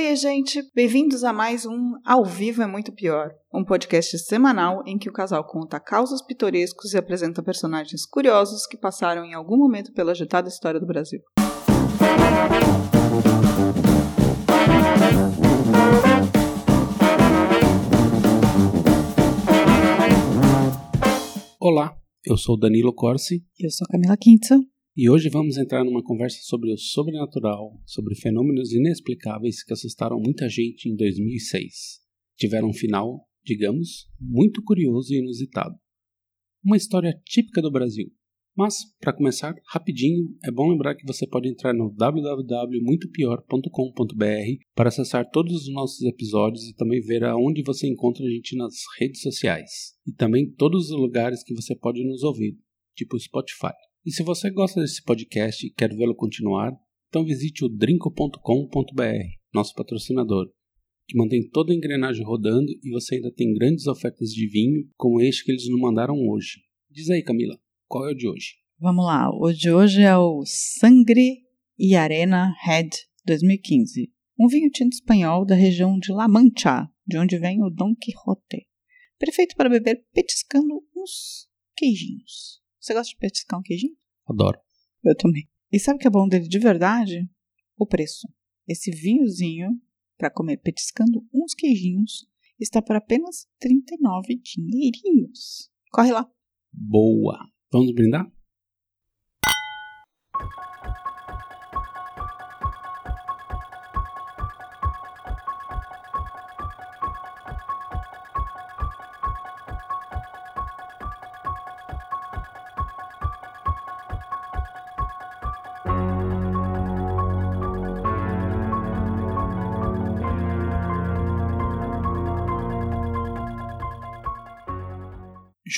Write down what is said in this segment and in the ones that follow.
Oi, gente! Bem-vindos a mais um Ao Vivo é Muito Pior, um podcast semanal em que o casal conta causos pitorescos e apresenta personagens curiosos que passaram em algum momento pela agitada história do Brasil. Olá, eu sou Danilo Corsi. Eu sou Camila Quinta. E hoje vamos entrar numa conversa sobre o sobrenatural, sobre fenômenos inexplicáveis que assustaram muita gente em 2006. Tiveram um final, digamos, muito curioso e inusitado. Uma história típica do Brasil. Mas, para começar, rapidinho, é bom lembrar que você pode entrar no www.muitopior.com.br para acessar todos os nossos episódios e também ver aonde você encontra a gente nas redes sociais. E também todos os lugares que você pode nos ouvir, tipo Spotify. E se você gosta desse podcast e quer vê-lo continuar, então visite o drinco.com.br, nosso patrocinador, que mantém toda a engrenagem rodando e você ainda tem grandes ofertas de vinho, como este que eles nos mandaram hoje. Diz aí, Camila, qual é o de hoje? Vamos lá, o de hoje é o Sangre e Arena Red 2015, um vinho tinto espanhol da região de La Mancha, de onde vem o Don Quixote, perfeito para beber petiscando uns queijinhos. Você gosta de petiscar um queijinho? Adoro. Eu também. E sabe o que é bom dele de verdade? O preço. Esse vinhozinho, para comer petiscando uns queijinhos, está por apenas 39 dinheirinhos. Corre lá. Boa. Vamos brindar?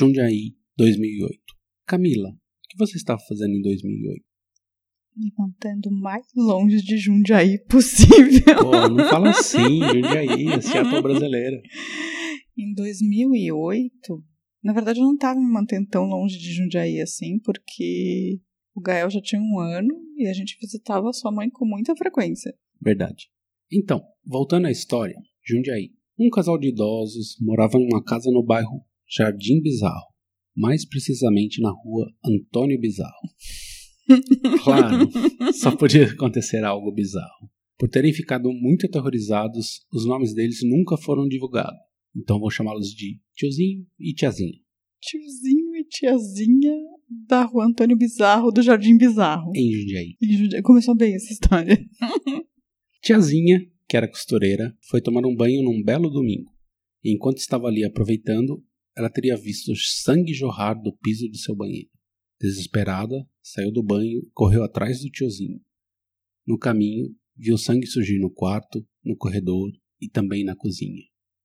Jundiaí, 2008. Camila, o que você estava fazendo em 2008? Me mantendo mais longe de Jundiaí possível. Pô, não fala assim, Jundiaí, a Seattle brasileira. Em 2008, na verdade eu não estava me mantendo tão longe de Jundiaí assim, porque o Gael já tinha um ano e a gente visitava sua mãe com muita frequência. Verdade. Então, voltando à história, Jundiaí. Um casal de idosos morava numa casa no bairro Jardim Bizarro, mais precisamente na rua Antônio Bizarro. Claro, só podia acontecer algo bizarro. Por terem ficado muito aterrorizados, os nomes deles nunca foram divulgados. Então vou chamá-los de tiozinho e tiazinha. Tiozinho e tiazinha da rua Antônio Bizarro, do Jardim Bizarro. Em Jundiaí. Em Jundiaí. Começou bem essa história. Tiazinha, que era costureira, foi tomar um banho num belo domingo. E enquanto estava ali aproveitando, ela teria visto sangue jorrar do piso do seu banheiro. Desesperada, saiu do banho e correu atrás do tiozinho. No caminho, viu sangue surgir no quarto, no corredor e também na cozinha.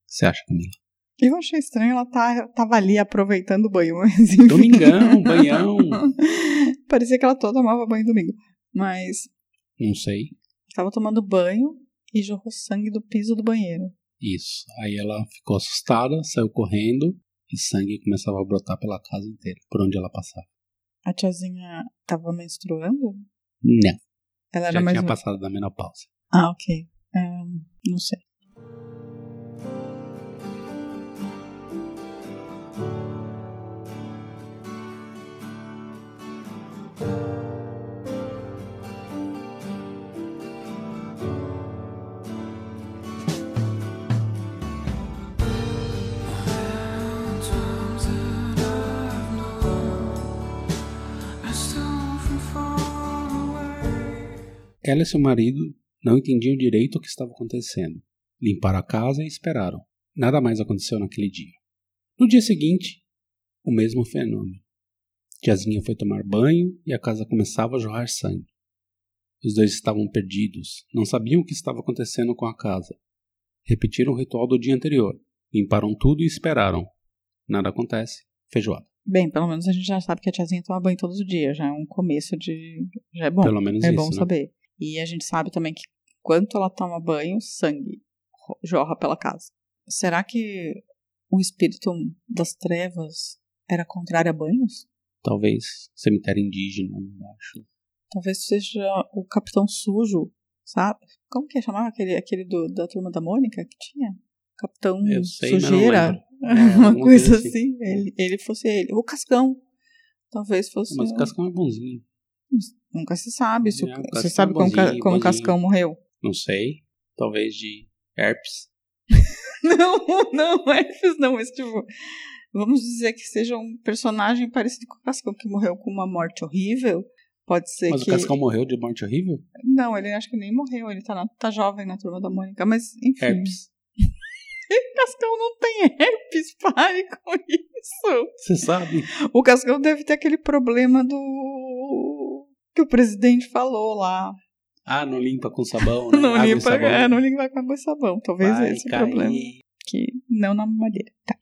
Você acha, Camila? Eu achei estranho, ela tá, tava ali aproveitando o banho, mas enfim. Domingão, banhão. Parecia que ela toda tomava banho domingo. Mas. Não sei. Estava tomando banho e jorrou sangue do piso do banheiro. Isso. Aí ela ficou assustada, saiu correndo e sangue começava a brotar pela casa inteira, por onde ela passava. A tiazinha estava menstruando? Não. Ela era Já mais. tinha passado da menopausa. Ah, ok. Um, não sei. Ela e seu marido não entendiam direito o que estava acontecendo. Limparam a casa e esperaram. Nada mais aconteceu naquele dia. No dia seguinte, o mesmo fenômeno. Tiazinha foi tomar banho e a casa começava a jorrar sangue. Os dois estavam perdidos, não sabiam o que estava acontecendo com a casa. Repetiram o ritual do dia anterior, limparam tudo e esperaram. Nada acontece. Feijoada. Bem, pelo menos a gente já sabe que a tiazinha toma banho todos os dias. Já é um começo de. Já é bom. Pelo menos é isso, bom né? saber. E a gente sabe também que quanto ela toma banho, sangue jorra pela casa. Será que o espírito das trevas era contrário a banhos? Talvez cemitério indígena embaixo. Talvez seja o capitão sujo sabe? Como que chamava aquele, aquele do, da turma da Mônica que tinha? Capitão sei, Sujeira? É, Uma coisa coisa assim. Ele, ele fosse ele. O Cascão. Talvez fosse. Mas o Cascão é bonzinho. Nunca se sabe. Se É, o Você sabe como, bonzinho, como o. Cascão morreu? Não sei. Talvez de herpes. Não, não, Elfis não, mas tipo. Vamos dizer que seja um personagem parecido com o Cascão, que morreu com uma morte horrível. Pode ser Mas que. o Cascão morreu de morte horrível? Não, ele acho que nem morreu, ele tá, na- tá jovem na turma da Mônica, mas enfim. Herpes. Cascão não tem herpes, pare com isso. Você sabe? O Cascão deve ter aquele problema do. Que o presidente falou lá. Ah, não limpa com sabão, né? Não Água e limpa, sabão. é, não limpa com água sabão. Talvez Vai esse o cair. problema. Que não na mamadeira. Tá.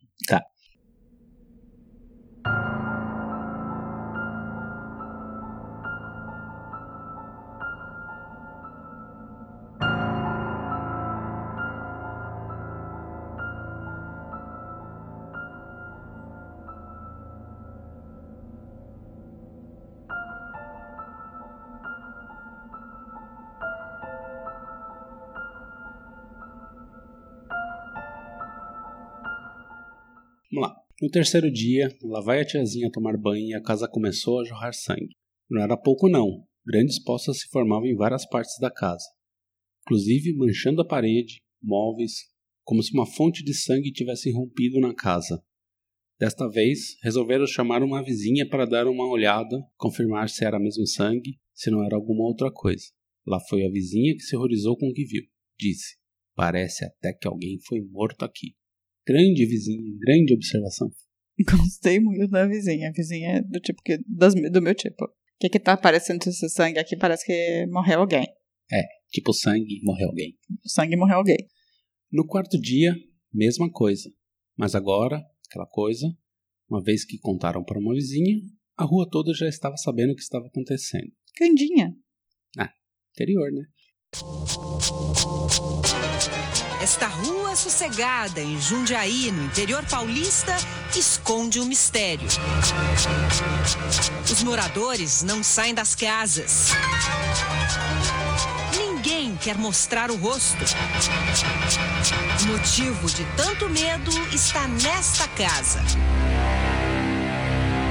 Terceiro dia, lá vai a tiazinha tomar banho e a casa começou a jorrar sangue. Não era pouco não. Grandes poças se formavam em várias partes da casa. Inclusive manchando a parede, móveis, como se uma fonte de sangue tivesse rompido na casa. Desta vez, resolveram chamar uma vizinha para dar uma olhada, confirmar se era mesmo sangue, se não era alguma outra coisa. Lá foi a vizinha que se horrorizou com o que viu. Disse: Parece até que alguém foi morto aqui. Grande vizinha, grande observação. Gostei muito da vizinha. A vizinha é do tipo que. das- do meu tipo. O que que tá aparecendo esse sangue aqui? Parece que morreu alguém. Tipo sangue, morreu alguém. Sangue morreu alguém. No quarto dia, mesma coisa. Mas agora, aquela coisa, uma vez que contaram para uma vizinha, a rua toda já estava sabendo o que estava acontecendo. Candinha. Interior, né? Esta rua sossegada em Jundiaí, no interior paulista, esconde um mistério. Os moradores não saem das casas. Ninguém quer mostrar o rosto. O motivo de tanto medo está nesta casa.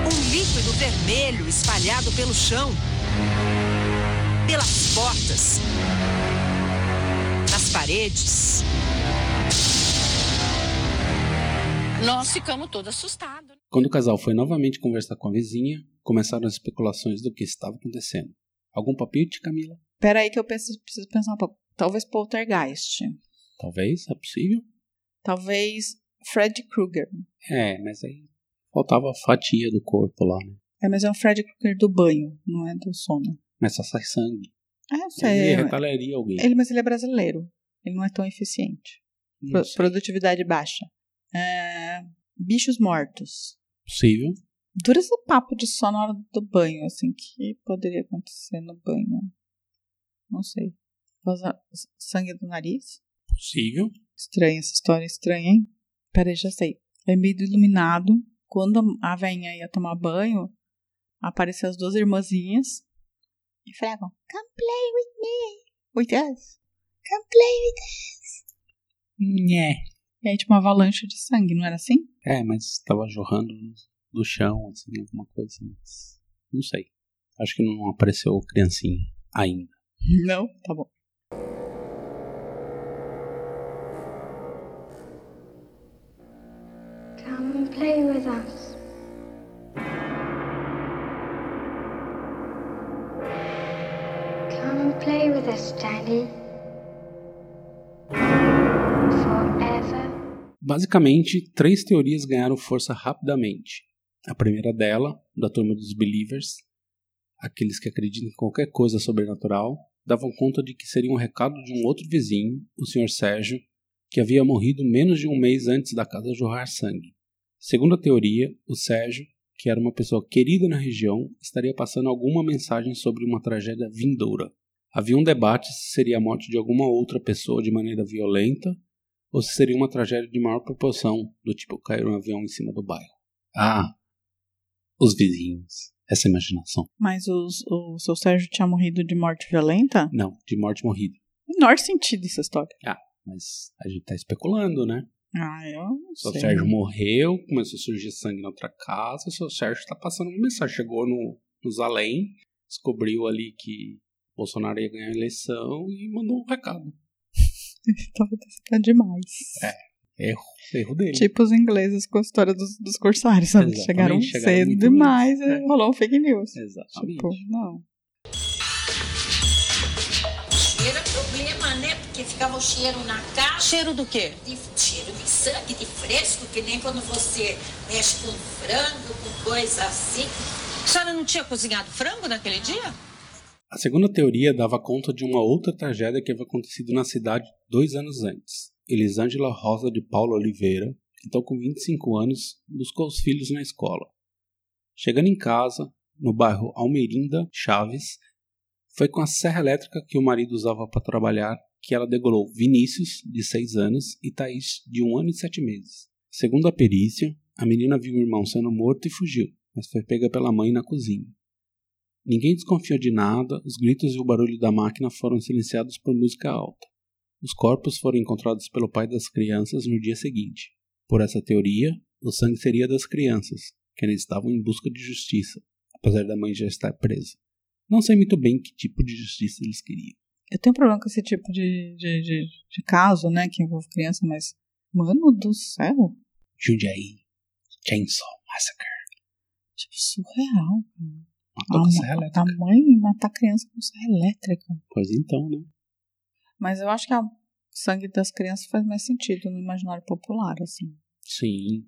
Um líquido vermelho espalhado pelo chão, pelas portas, paredes. Nós ficamos todos assustados. Quando o casal foi novamente conversar com a vizinha, começaram as especulações do que estava acontecendo. Algum palpite, Camila? Pera aí que eu penso, preciso pensar um pouco. Talvez poltergeist. Talvez, é possível. Talvez Fred Krueger. É, mas aí faltava a fatia do corpo lá, né? É, mas é um Fred Krueger do banho, não é do sono. Mas só sai sangue. Ah, eu Ele sei. retaliaria alguém. Ele, mas ele é brasileiro. Ele não é tão eficiente. Pro- produtividade baixa. É, bichos mortos. Possível. Dura esse papo de só na hora do banho, assim, que poderia acontecer no banho. Não sei. Vazar sangue do nariz? Possível. Estranha essa história, estranha, hein? Peraí, já sei. É meio do iluminado. Quando a velhinha ia tomar banho, aparecem as duas irmãzinhas e fregam. Come play with me. With us. Come play with Nhé. E aí tinha uma avalanche de sangue, não era assim? É, mas estava jorrando do chão, assim, alguma coisa. Mas não sei. Acho que não apareceu criancinha ainda. Não? Tá bom. Come play with us. Come play with us, Daddy. Basicamente, três teorias ganharam força rapidamente. A primeira dela, da turma dos Believers, aqueles que acreditam em qualquer coisa sobrenatural, davam conta de que seria um recado de um outro vizinho, o Sr. Sérgio, que havia morrido menos de um mês antes da casa jorrar sangue. Segundo a teoria, o Sérgio, que era uma pessoa querida na região, estaria passando alguma mensagem sobre uma tragédia vindoura. Havia um debate se seria a morte de alguma outra pessoa de maneira violenta ou se seria uma tragédia de maior proporção, do tipo cair um avião em cima do bairro. Ah, os vizinhos. Essa imaginação. Mas os- o seu Sérgio tinha morrido de morte violenta? Não, de morte morrida. Menor sentido essa história. Mas a gente tá especulando, né? Ah, eu não O seu sei. Sérgio morreu, começou a surgir sangue na outra casa, o seu Sérgio tá passando uma mensagem. Chegou no, nos além, descobriu ali que Bolsonaro ia ganhar a eleição e mandou um recado. Tava antecipado demais. Erro, erro dele. Tipo os ingleses com a história dos, dos corsários, sabe? Chegaram, chegaram cedo demais e É. rolou um fake news. Exatamente. Tipo, não. Cheiro é problema, né? Porque ficava o cheiro na casa, Cheiro do quê? de, cheiro de sangue, de fresco, que nem quando você mexe com frango, com coisa assim. A senhora não tinha cozinhado frango naquele dia? A segunda teoria dava conta de uma outra tragédia que havia acontecido na cidade dois anos antes. Elisângela Rosa de Paula Oliveira, então com 25 anos, buscou os filhos na escola. Chegando em casa, no bairro Almeirinda Chaves, foi com a serra elétrica que o marido usava para trabalhar que ela degolou Vinícius, de 6 anos, e Thaís, de 1 ano e 7 meses. Segundo a perícia, a menina viu o irmão sendo morto e fugiu, mas foi pega pela mãe na cozinha. Ninguém desconfiou de nada, os gritos e o barulho da máquina foram silenciados por música alta. Os corpos foram encontrados pelo pai das crianças no dia seguinte. Por essa teoria, o sangue seria das crianças, que eles estavam em busca de justiça, apesar da mãe já estar presa. Não sei muito bem que tipo de justiça eles queriam. Eu tenho problema com esse tipo de, de, de, de caso, né, que envolve criança, mas. Mano do céu. Jundiaí, Chainsaw Massacre. Tipo, surreal. Matou com A, serra a elétrica. mãe matar criança com serra elétrica. Pois então, né? Mas eu acho que o sangue das crianças faz mais sentido no imaginário popular, assim. Sim,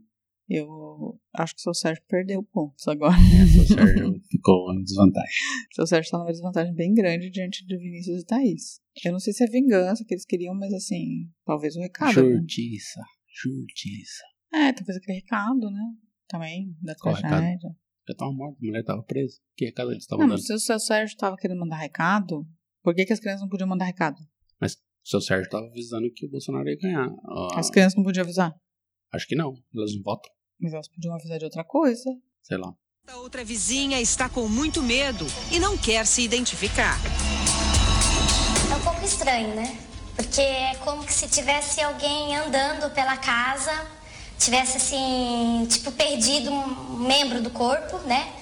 Eu acho que o seu Sérgio perdeu pontos agora. o Sérgio ficou em desvantagem. O seu Sérgio tá numa desvantagem bem grande diante de Vinícius e Thaís. Eu não sei se é vingança que eles queriam, mas assim, talvez o recado. né? Justiça, justiça. É, talvez aquele recado, né? Também, da tragédia. Já tava morto, a mulher tava presa. Que recado eles estavam Não, dando? mas se o seu Sérgio tava querendo mandar recado, por que, que as crianças não podiam mandar recado? O seu Sérgio tava avisando que o Bolsonaro ia ganhar. Ah, As crianças não podiam avisar. Acho que não, elas não votam. Mas elas podiam avisar de outra coisa. Sei lá. A outra vizinha está com muito medo e não quer se identificar. É um pouco estranho, né? Porque é como que se tivesse alguém andando pela casa, tivesse assim, tipo, perdido um membro do corpo, né?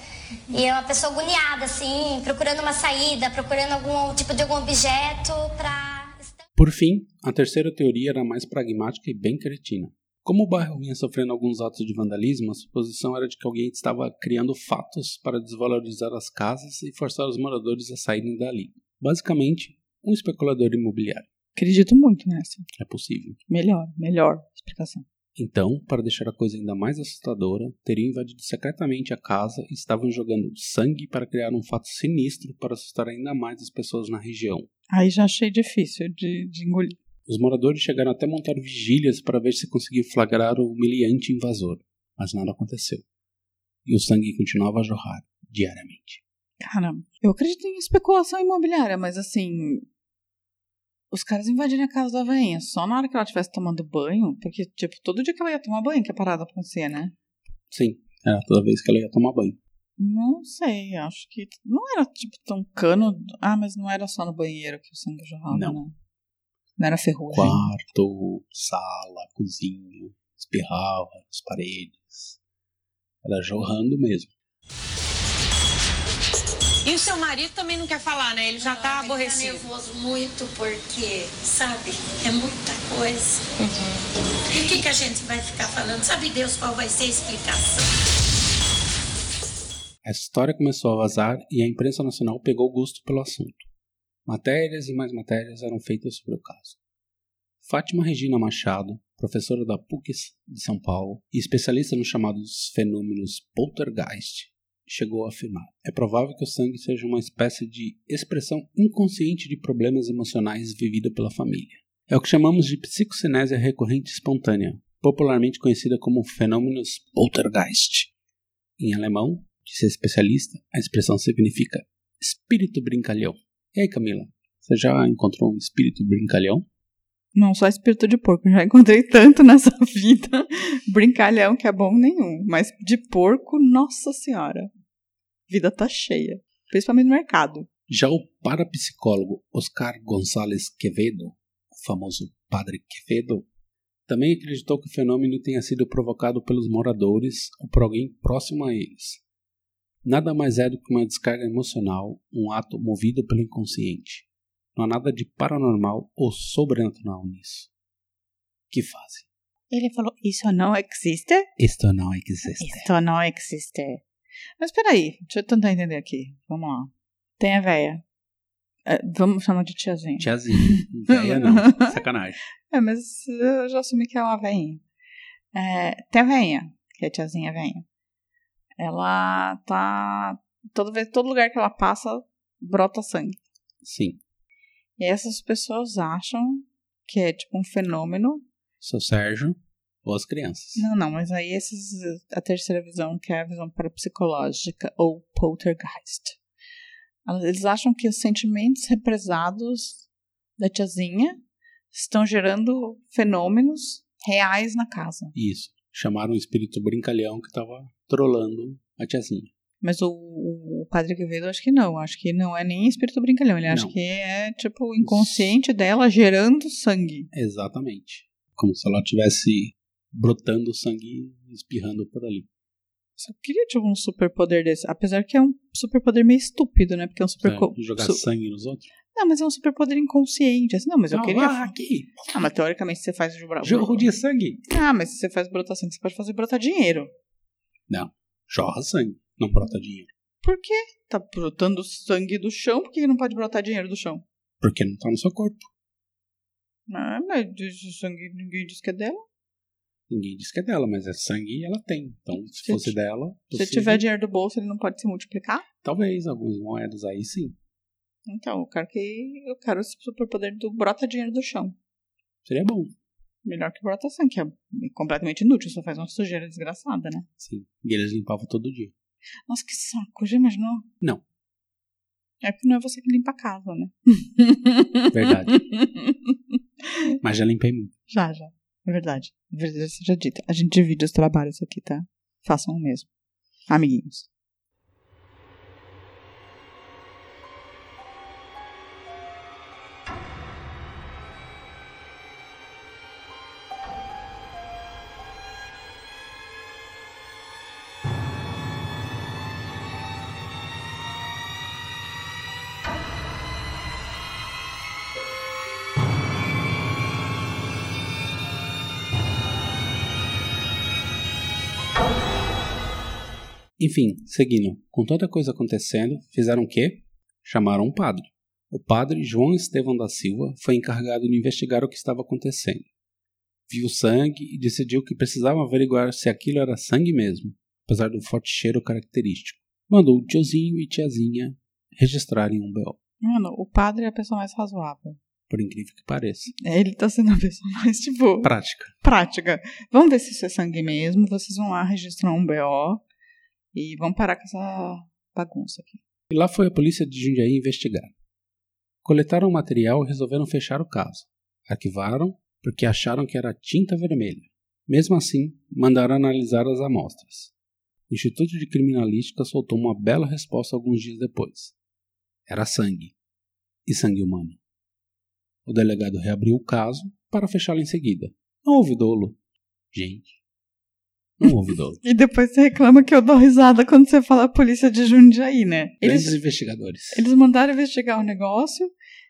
E é uma pessoa agoniada, assim, procurando uma saída, procurando algum tipo de algum objeto pra. Por fim, a terceira teoria era mais pragmática e bem cretina. Como o bairro vinha sofrendo alguns atos de vandalismo, a suposição era de que alguém estava criando fatos para desvalorizar as casas e forçar os moradores a saírem dali. Basicamente, um especulador imobiliário. Acredito muito nessa. É possível. Melhor, melhor explicação. Então, para deixar a coisa ainda mais assustadora, teriam invadido secretamente a casa e estavam jogando sangue para criar um fato sinistro para assustar ainda mais as pessoas na região. Aí já achei difícil de, de engolir. Os moradores chegaram até montar vigílias para ver se conseguiam flagrar o humilhante invasor, mas nada aconteceu. E o sangue continuava a jorrar diariamente. Cara, eu acredito em especulação imobiliária, mas assim. Os caras invadirem a casa da veinha só na hora que ela estivesse tomando banho, porque, tipo, todo dia que ela ia tomar banho que a parada acontecia, né? Sim, era toda vez que ela ia tomar banho. Não sei, acho que. Não era, tipo, tão cano. Ah, mas não era só no banheiro que o sangue jorrava, Não. né? Não era ferrugem. Quarto, sala, cozinha, espirrava nas paredes. Era jorrando mesmo. E o seu marido também não quer falar, né? Ele já tá Ele aborrecido. nervoso muito porque, sabe, é muita coisa. E o que, que a gente vai ficar falando? Sabe Deus qual vai ser a explicação? Essa história começou a vazar e a imprensa nacional pegou gosto pelo assunto. Matérias e mais matérias eram feitas sobre o caso. Fátima Regina Machado, professora da PUC de São Paulo e especialista nos chamados fenômenos poltergeist, chegou a afirmar: é provável que o sangue seja uma espécie de expressão inconsciente de problemas emocionais vivida pela família. É o que chamamos de psicocinésia recorrente espontânea, popularmente conhecida como fenômenos poltergeist. Em alemão, disse a especialista, a expressão significa espírito brincalhão. E aí, Camila, você já encontrou um espírito brincalhão? Não só espírito de porco, já encontrei tanto nessa vida. Brincalhão que é bom nenhum. Mas de porco, nossa senhora. Vida tá cheia. Principalmente no mercado. Já o parapsicólogo Oscar González Quevedo, o famoso Padre Quevedo, também acreditou que o fenômeno tenha sido provocado pelos moradores ou por alguém próximo a eles. Nada mais é do que uma descarga emocional, um ato movido pelo inconsciente. Não há nada de paranormal ou sobrenatural nisso. Que fazem? Ele falou: Isso não existe? Isto não existe. Isso não existe. Mas peraí, deixa eu tentar entender aqui. Vamos lá. Tem a véia. É, vamos chamar de tiazinha. Tiazinha. Véia não. Sacanagem. É, mas eu já assumi que é uma veinha. É, tem a veinha, que é a tiazinha veinha. Ela tá. Todo, todo lugar que ela passa, brota sangue. Sim. E essas pessoas acham que é tipo um fenômeno. Sou Sérgio ou as crianças. Não, não, mas aí esses, a terceira visão, que é a visão parapsicológica ou poltergeist. Eles acham que os sentimentos represados da tiazinha estão gerando fenômenos reais na casa. Isso. Chamaram o espírito brincalhão que tava trolando a tiazinha. Mas o, o padre Quevedo acho que não. Acho que não é nem espírito brincalhão. Ele acha Não. que é tipo o inconsciente dela gerando sangue. Exatamente. Como se ela tivesse brotando sangue e espirrando por ali. Só queria tipo um superpoder desse. Apesar que é um superpoder meio estúpido, né? Porque é um super. Pra jogar su- sangue nos outros. Não, mas é um superpoder inconsciente. Assim, não, mas eu Não, queria. ah, aqui. Ah, mas teoricamente você faz jorro de sangue. Ah, mas se você faz brotar sangue, você pode fazer brotar dinheiro. Jorra sangue. Não brota dinheiro. Por quê? Tá brotando sangue do chão, por que não pode brotar dinheiro do chão? Porque não tá no seu corpo. Ah, mas esse sangue ninguém diz que é dela. Ninguém diz que é dela, mas é sangue e ela tem. Então, se Se fosse dela, Se possível, tiver dinheiro do bolso, ele não pode se multiplicar? talvez algumas moedas aí sim. Então, eu quero que. Eu quero esse superpoder do brota dinheiro do chão. Seria bom. Melhor que brota sangue, que é completamente inútil, só faz uma sujeira desgraçada, né? Sim. E eles limpavam todo dia. Nossa, que saco, já imaginou? Não. É porque não é você que limpa a casa, né? Verdade. Mas já limpei muito. já, já. É verdade. É verdade seja dita. A gente divide os trabalhos aqui, tá? Façam o mesmo. Amiguinhos. Enfim, seguindo, com toda a coisa acontecendo, fizeram o quê? Chamaram um padre. O padre João Estevão da Silva foi encarregado de investigar o que estava acontecendo. Viu sangue e decidiu que precisava averiguar se aquilo era sangue mesmo, apesar do forte cheiro característico. Mandou o tiozinho e tiazinha registrarem um BO, Mano, o padre é a pessoa mais razoável. por incrível que pareça. Ele tá sendo a pessoa mais, tipo, Prática. prática. Vamos ver se isso é sangue mesmo. Vocês vão lá registrar um BO e vão parar com essa bagunça aqui. E lá foi a polícia de Jundiaí investigar. Coletaram o material e resolveram fechar o caso. Arquivaram porque acharam que era tinta vermelha. Mesmo assim, mandaram analisar as amostras. O Instituto de Criminalística soltou uma bela resposta alguns dias depois. Era sangue. E sangue humano. O delegado reabriu o caso para fechá-lo em seguida. Não houve dolo. Gente. E depois você reclama que eu dou risada quando você fala polícia de Jundiaí, né? Grandes Eles, investigadores. eles mandaram investigar o negócio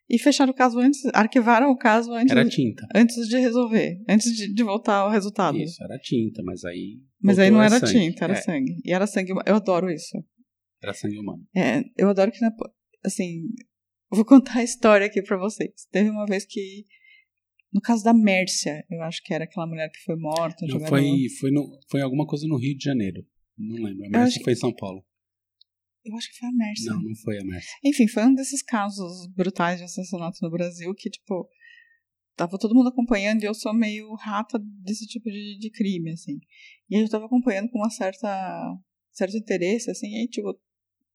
e fecharam o caso antes, arquivaram o caso antes, Era tinta. antes de resolver, antes de, de voltar ao resultado. Isso, era tinta, mas aí. Mas aí não a era sangue. tinta, era É, sangue. E era sangue. Eu adoro isso. Era sangue humano. É, eu adoro que, na- assim, vou contar a história aqui pra vocês. Teve uma vez que, no caso da Mércia, eu acho que era aquela mulher que foi morta. Não, foi, foi, no, foi alguma coisa no Rio de Janeiro. Não lembro. A Mércia foi em São Paulo. Eu acho que foi a Mércia. Não, não foi a Mércia. Enfim, foi um desses casos brutais de assassinato no Brasil que, tipo, tava todo mundo acompanhando e eu sou meio rata desse tipo de, de crime, assim. E aí eu tava acompanhando com uma certa certo interesse, assim, e aí, tipo,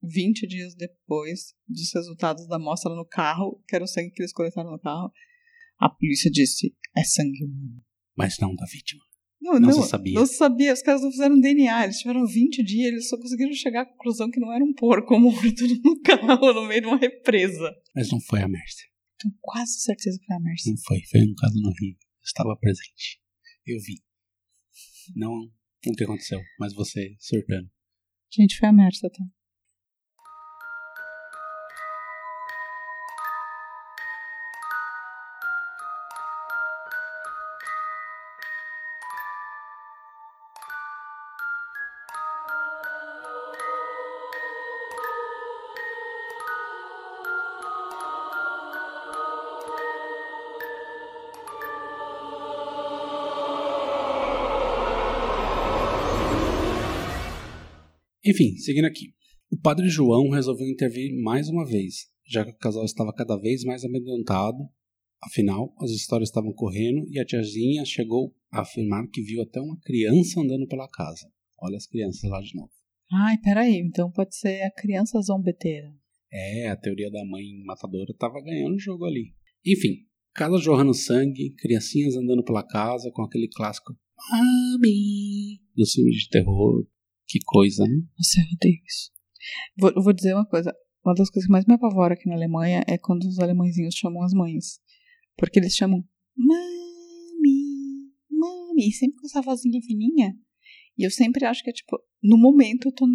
20 dias depois dos resultados da amostra no carro, que era o sangue que eles coletaram no carro, a polícia disse, é sangue humano. Mas não da vítima. Não, Não não, se sabia. Não se sabia. Os caras não fizeram DNA. Eles tiveram 20 dias. Eles só conseguiram chegar à conclusão que não era um porco morto no carro, no meio de uma represa. Mas não foi a Mércia. Tenho quase certeza que foi a Mercy. Não foi. Foi um caso no Rio. Eu estava presente. Eu vi. Não o que aconteceu, mas você surtando. Gente, foi a Mercy, tá? Enfim, seguindo aqui. O padre João resolveu intervir mais uma vez, já que o casal estava cada vez mais amedrontado. Afinal, as histórias estavam correndo e a tiazinha chegou a afirmar que viu até uma criança andando pela casa. Olha as crianças lá de novo. Ai, peraí. Então pode ser a criança zombeteira. É, a teoria da mãe matadora estava ganhando o jogo ali. Enfim, casa jorrando sangue, criancinhas andando pela casa com aquele clássico Mami dos filmes de terror. Que coisa, né? Nossa, eu odeio isso. Vou, vou dizer uma coisa. Uma das coisas que mais me apavora aqui na Alemanha é quando os alemãezinhos chamam as mães. Porque eles chamam mami, mami, sempre com essa vozinha fininha. E eu sempre acho que é tipo, no momento eu tô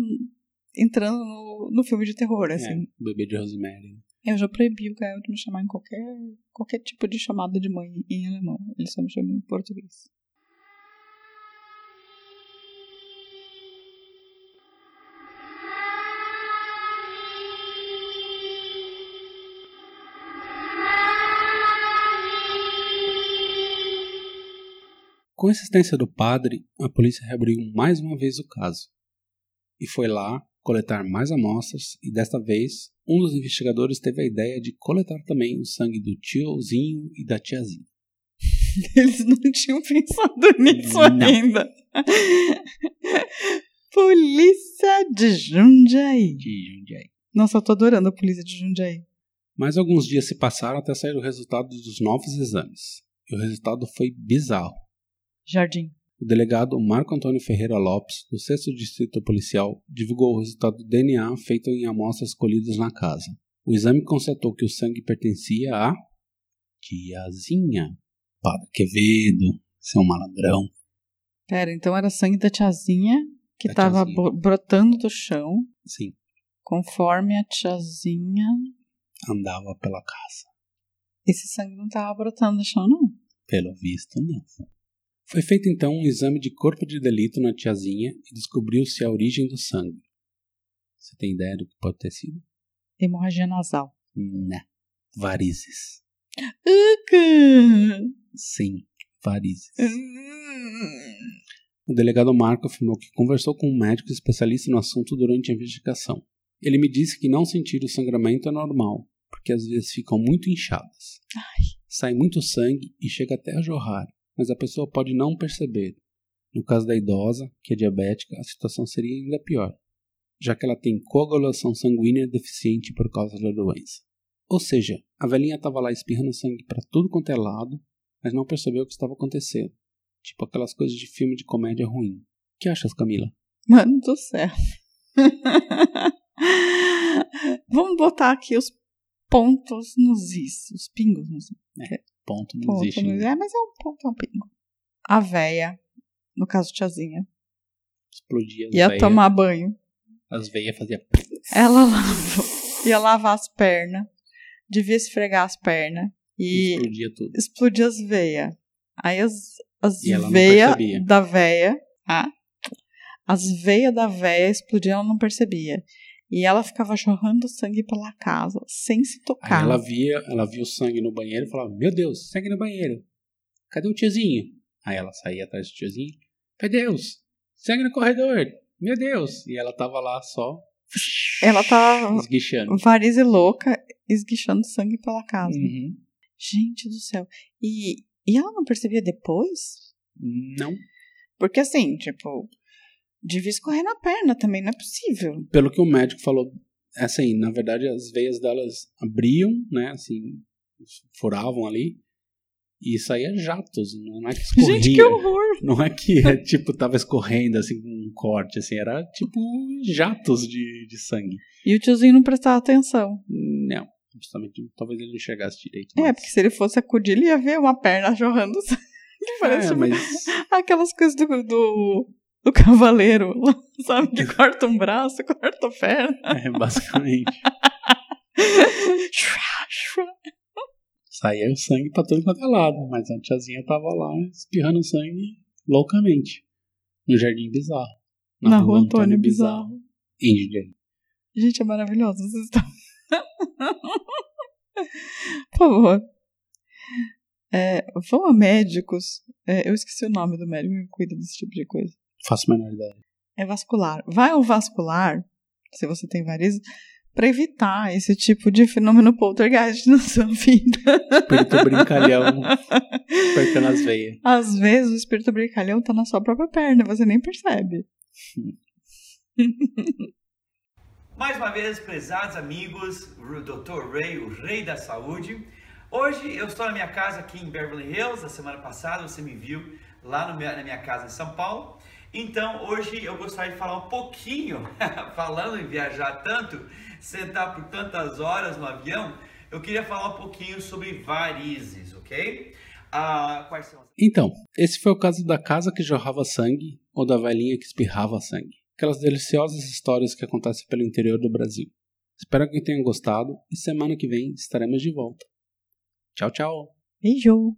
entrando no, no filme de terror, assim. É, bebê de Rosemary. Eu já proibi o Gael de me chamar em qualquer, qualquer tipo de chamada de mãe em alemão. Ele só me chama em português. Com a assistência do padre, a polícia reabriu mais uma vez o caso. E foi lá coletar mais amostras, e desta vez, um dos investigadores teve a ideia de coletar também o sangue do tiozinho e da tiazinha. Eles não tinham pensado nisso Não. ainda. polícia de Jundiaí. De Jundiaí. Nossa, eu tô adorando a polícia de Jundiaí. Mas alguns dias se passaram até sair o resultado dos novos exames. E o resultado foi bizarro. Jardim. O delegado Marco Antônio Ferreira Lopes, do 6 Distrito Policial, divulgou o resultado do DNA feito em amostras colhidas na casa. O exame constatou que o sangue pertencia a tiazinha. Padre Quevedo, seu malandrão. Pera, então era sangue da tiazinha que Da tava tiazinha. bo- brotando do chão, Sim, conforme a tiazinha. andava pela casa. Esse sangue não tava brotando do chão, não. Pelo visto, não. Foi feito então um exame de corpo de delito na tiazinha e descobriu-se a origem do sangue. Você tem ideia do que pode ter sido? Hemorragia nasal. Né. Varizes. Sim, varizes. O delegado Marco afirmou que conversou com um médico especialista no assunto durante a investigação. Ele me disse que não sentir o sangramento é normal, porque às vezes ficam muito inchadas. Sai muito sangue e chega até a jorrar, mas a pessoa pode não perceber. No caso da idosa, que é diabética, a situação seria ainda pior, já que ela tem coagulação sanguínea deficiente por causa da doença. Ou seja, a velhinha estava lá espirrando sangue para tudo quanto é lado, mas não percebeu o que estava acontecendo. Tipo aquelas coisas de filme de comédia ruim. O que achas, Camila? Mano do céu. Vamos botar aqui os pontos nos is, os pingos nos is. Ponto, não Ponto existe. is. né? É, mas é um ponto, é um pingo. A véia, no caso tiazinha, Explodia as ia tomar banho. As veias faziam. Ela lavou, ia lavar as pernas, devia esfregar as pernas e Explodia tudo. explodir as veias. Aí as, as não veias da véia, ah, as veias da véia explodiam, ela não percebia. E ela ficava jorrando sangue pela casa, sem se Aí tocar. ela via, ela via o sangue no banheiro e falava: Meu Deus, sangue no banheiro. Cadê o tiozinho? Aí ela saía atrás do tiozinho. Meu Deus, sangue no corredor. Meu Deus. E ela tava lá só Ela tava esguichando. varize louca, esguichando sangue pela casa. Uhum. Gente do céu. E, e ela não percebia depois? Não. Porque assim, tipo, devia escorrer na perna também, não é possível. Pelo que o médico falou, assim, na verdade as veias delas abriam, né, assim, furavam ali, E saía jatos, não é que escorria. Gente, que horror! Não é que é, tipo tava escorrendo assim com um corte, assim, era tipo jatos de, de sangue. E o tiozinho não prestava atenção. Não, justamente talvez ele não enxergasse direito. É, mas- porque se ele fosse acudir, ele ia ver uma perna jorrando sangue. Parece É, mas aquelas coisas do, do, do cavaleiro, sabe? Que corta um braço, corta a perna. é, basicamente saía o sangue pra todo quanto é lado, mas a tiazinha tava lá espirrando sangue loucamente no Jardim Bizarro. Na, rua Antônio Bizarro. Em Jundiaí. Gente, é maravilhoso essa história. Por favor. É, vão a médicos. É, eu esqueci o nome do médico que cuida desse tipo de coisa. Faço a menor ideia. É vascular. Vai ao vascular, se você tem varizes, para evitar esse tipo de fenômeno poltergeist na sua vida. Espírito brincalhão apertando as veias. Às vezes o espírito brincalhão tá na sua própria perna, você nem percebe. Mais uma vez, prezados amigos, o Dr. Ray, o rei da saúde. Hoje eu estou na minha casa aqui em Beverly Hills. A semana passada você me viu lá na minha casa em São Paulo. Então hoje eu gostaria de falar um pouquinho, falando em viajar tanto, sentar por tantas horas no avião, eu queria falar um pouquinho sobre varizes, ok? Ah, quais são as Então, esse foi o caso da casa que jorrava sangue ou da velhinha que espirrava sangue. Aquelas deliciosas histórias que acontecem pelo interior do Brasil. Espero que tenham gostado e semana que vem estaremos de volta. Tchau, tchau! Beijo!